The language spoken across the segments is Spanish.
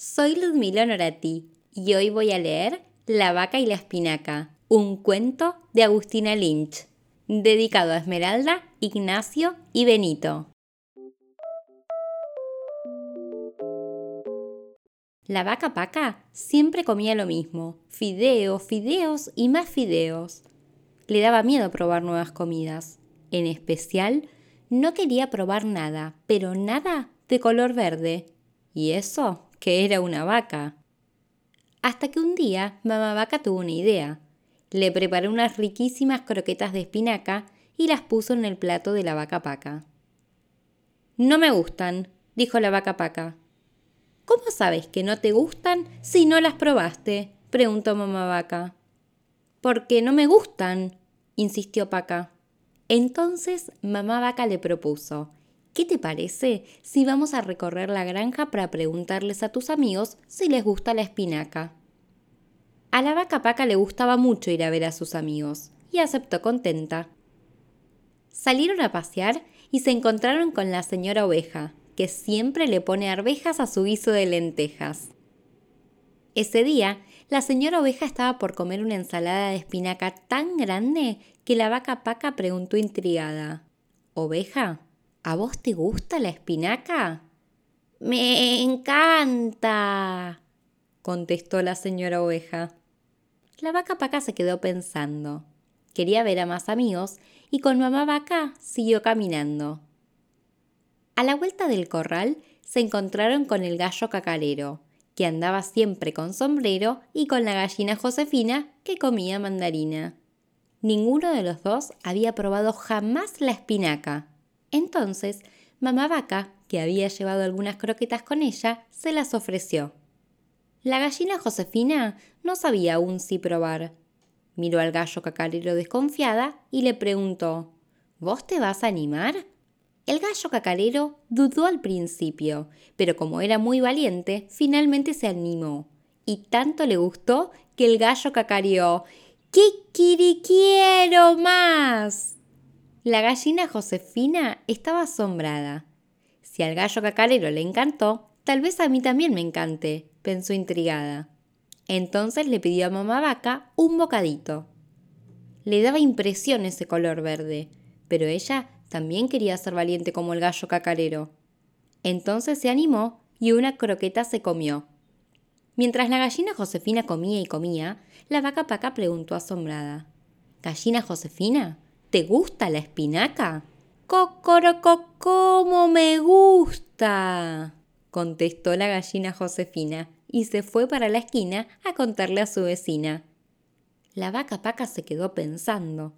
soy Ludmila Norati y hoy voy a leer La vaca y la espinaca, un cuento de Agustina Lynch, dedicado a Esmeralda, Ignacio y Benito. La vaca Paca siempre comía lo mismo, fideos, fideos y más fideos. Le daba miedo probar nuevas comidas. En especial, no quería probar nada, pero nada de color verde. Y eso que era una vaca. Hasta que un día mamá vaca tuvo una idea. Le preparó unas riquísimas croquetas de espinaca y las puso en el plato de la vaca paca. No me gustan, dijo la vaca paca. ¿Cómo sabes que no te gustan si no las probaste? preguntó mamá vaca. Porque no me gustan, insistió Paca. Entonces mamá vaca le propuso, ¿qué te parece si vamos a recorrer la granja para preguntarles a tus amigos si les gusta la espinaca? A la vaca Paca le gustaba mucho ir a ver a sus amigos, y aceptó contenta. Salieron a pasear y se encontraron con la señora oveja, que siempre le pone arvejas a su guiso de lentejas. Ese día, la señora oveja estaba por comer una ensalada de espinaca tan grande que la vaca paca preguntó intrigada, ¿Oveja? ¿A vos te gusta la espinaca? Me encanta, contestó la señora oveja. La vaca paca se quedó pensando. Quería ver a más amigos y con mamá vaca siguió caminando. A la vuelta del corral se encontraron con el gallo cacarero, que andaba siempre con sombrero, y con la gallina Josefina, que comía mandarina. Ninguno de los dos había probado jamás la espinaca. Entonces, mamá vaca, que había llevado algunas croquetas con ella, se las ofreció. La gallina Josefina no sabía aún si probar. Miró al gallo cacarero desconfiada y le preguntó ¿Vos te vas a animar? El gallo cacarero dudó al principio, pero como era muy valiente, finalmente se animó. Y tanto le gustó que el gallo cacareó quiero más! La gallina Josefina estaba asombrada. Si al gallo cacarero le encantó, tal vez a mí también me encante, pensó intrigada. Entonces le pidió a mamá vaca un bocadito. Le daba impresión ese color verde, pero ella también quería ser valiente como el gallo cacarero. Entonces se animó y una croqueta se comió. Mientras la gallina Josefina comía y comía, la vaca Paca preguntó asombrada: ¿Gallina Josefina? ¿Te gusta la espinaca? ¡Cocoroco, cómo me gusta! contestó la gallina Josefina y se fue para la esquina a contarle a su vecina. La vaca Paca se quedó pensando.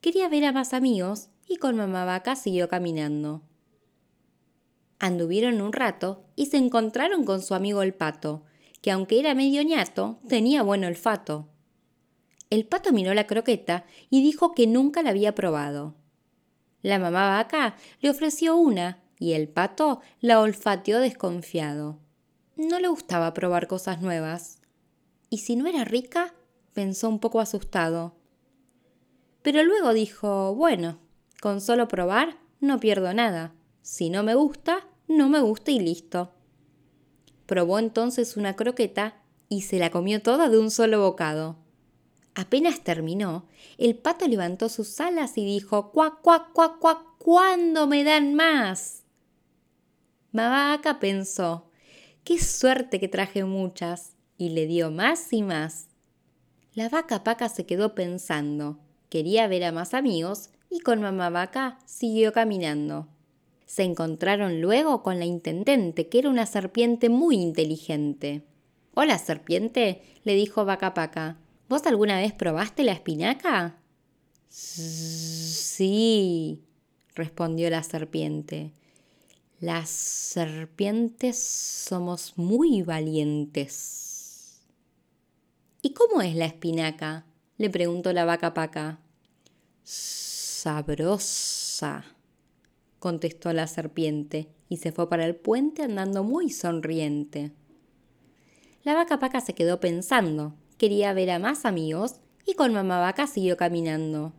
Quería ver a más amigos y con mamá vaca siguió caminando. Anduvieron un rato y se encontraron con su amigo el pato, que aunque era medio ñato, tenía buen olfato. El pato miró la croqueta y dijo que nunca la había probado. La mamá vaca le ofreció una y el pato la olfateó desconfiado. No le gustaba probar cosas nuevas. ¿Y si no era rica? pensó un poco asustado. Pero luego dijo, bueno, con solo probar no pierdo nada. Si no me gusta, no me gusta y listo. Probó entonces una croqueta y se la comió toda de un solo bocado. Apenas terminó, el pato levantó sus alas y dijo cuac, cuac, cuac, cuac, ¿cuándo me dan más? Mavaca pensó, qué suerte que traje muchas, y le dio más y más. La vaca paca se quedó pensando, quería ver a más amigos y con mamá vaca siguió caminando. Se encontraron luego con la intendente, que era una serpiente muy inteligente. Hola, serpiente, le dijo Vaca Paca. ¿Vos alguna vez probaste la espinaca? Sí, respondió la serpiente. Las serpientes somos muy valientes. ¿Y cómo es la espinaca? le preguntó la vaca paca sabrosa, contestó la serpiente y se fue para el puente andando muy sonriente. La vaca paca se quedó pensando, quería ver a más amigos y con mamá vaca siguió caminando.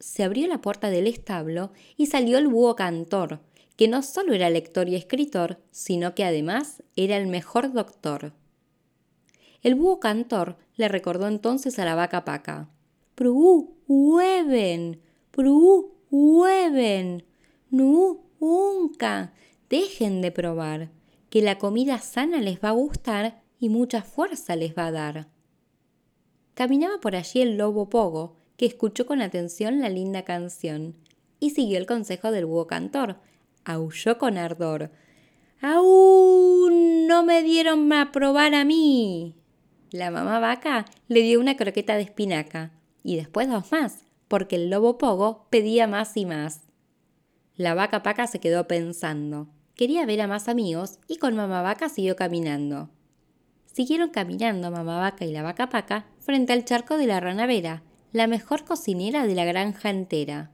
Se abrió la puerta del establo y salió el búho cantor, que no solo era lector y escritor, sino que además era el mejor doctor. El búho cantor le recordó entonces a la vaca paca. Pru, hueven, pru, hueven, nu, unca. Dejen de probar, que la comida sana les va a gustar y mucha fuerza les va a dar. Caminaba por allí el lobo Pogo, que escuchó con atención la linda canción y siguió el consejo del búho cantor. Aulló con ardor. ¡Aún no me dieron a probar a mí! La mamá vaca le dio una croqueta de espinaca y después dos más, porque el lobo Pogo pedía más y más. La vaca paca se quedó pensando. Quería ver a más amigos y con mamá vaca siguió caminando. Siguieron caminando mamá y la vaca paca frente al charco de la rana Vera, la mejor cocinera de la granja entera.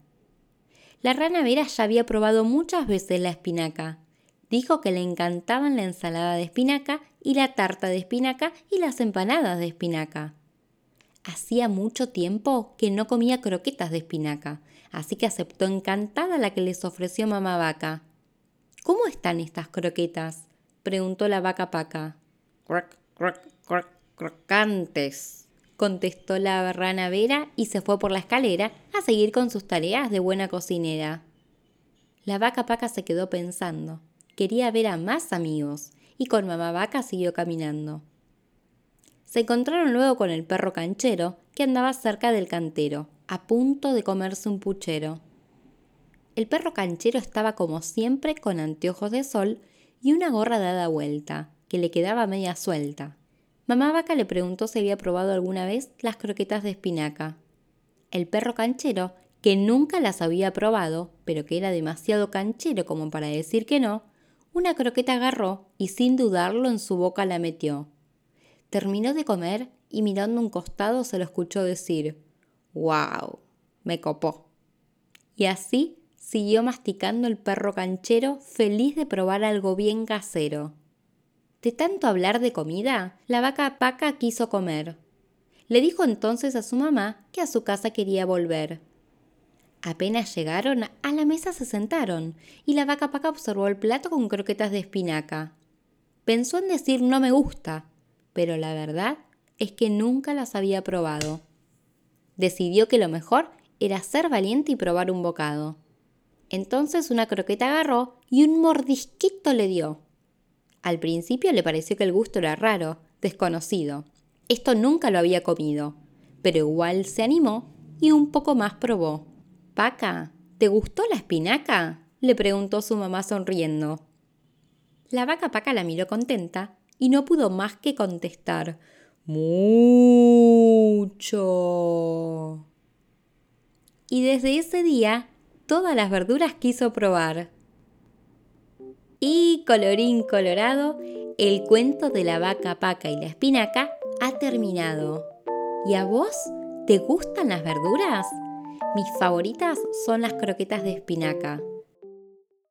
La rana Vera ya había probado muchas veces la espinaca. Dijo que le encantaban la ensalada de espinaca y la tarta de espinaca y las empanadas de espinaca. Hacía mucho tiempo que no comía croquetas de espinaca, así que aceptó encantada la que les ofreció mamá vaca. ¿Cómo están estas croquetas? preguntó la vaca paca. Croc, croc, crocantes, contestó la rana Vera y se fue por la escalera a seguir con sus tareas de buena cocinera. La vaca paca se quedó pensando. Quería ver a más amigos y con mamá vaca siguió caminando. Se encontraron luego con el perro canchero que andaba cerca del cantero, a punto de comerse un puchero. El perro canchero estaba como siempre con anteojos de sol y una gorra dada vuelta, que le quedaba media suelta. Mamá Vaca le preguntó si había probado alguna vez las croquetas de espinaca. El perro canchero, que nunca las había probado, pero que era demasiado canchero como para decir que no, una croqueta agarró y sin dudarlo en su boca la metió. Terminó de comer y mirando un costado se lo escuchó decir, ¡Wow! Me copó. Y así siguió masticando el perro canchero feliz de probar algo bien casero. De tanto hablar de comida, la vaca Paca quiso comer. Le dijo entonces a su mamá que a su casa quería volver. Apenas llegaron, a la mesa se sentaron y la vaca Paca observó el plato con croquetas de espinaca. Pensó en decir no me gusta, pero la verdad es que nunca las había probado. Decidió que lo mejor era ser valiente y probar un bocado. Entonces una croqueta agarró y un mordisquito le dio. Al principio le pareció que el gusto era raro, desconocido. Esto nunca lo había comido, pero igual se animó y un poco más probó. Paca, ¿te gustó la espinaca? le preguntó su mamá sonriendo. La vaca Paca la miró contenta y no pudo más que contestar mucho. Y desde ese día todas las verduras quiso probar. Y colorín colorado, el cuento de la vaca paca y la espinaca ha terminado. ¿Y a vos? ¿Te gustan las verduras? Mis favoritas son las croquetas de espinaca.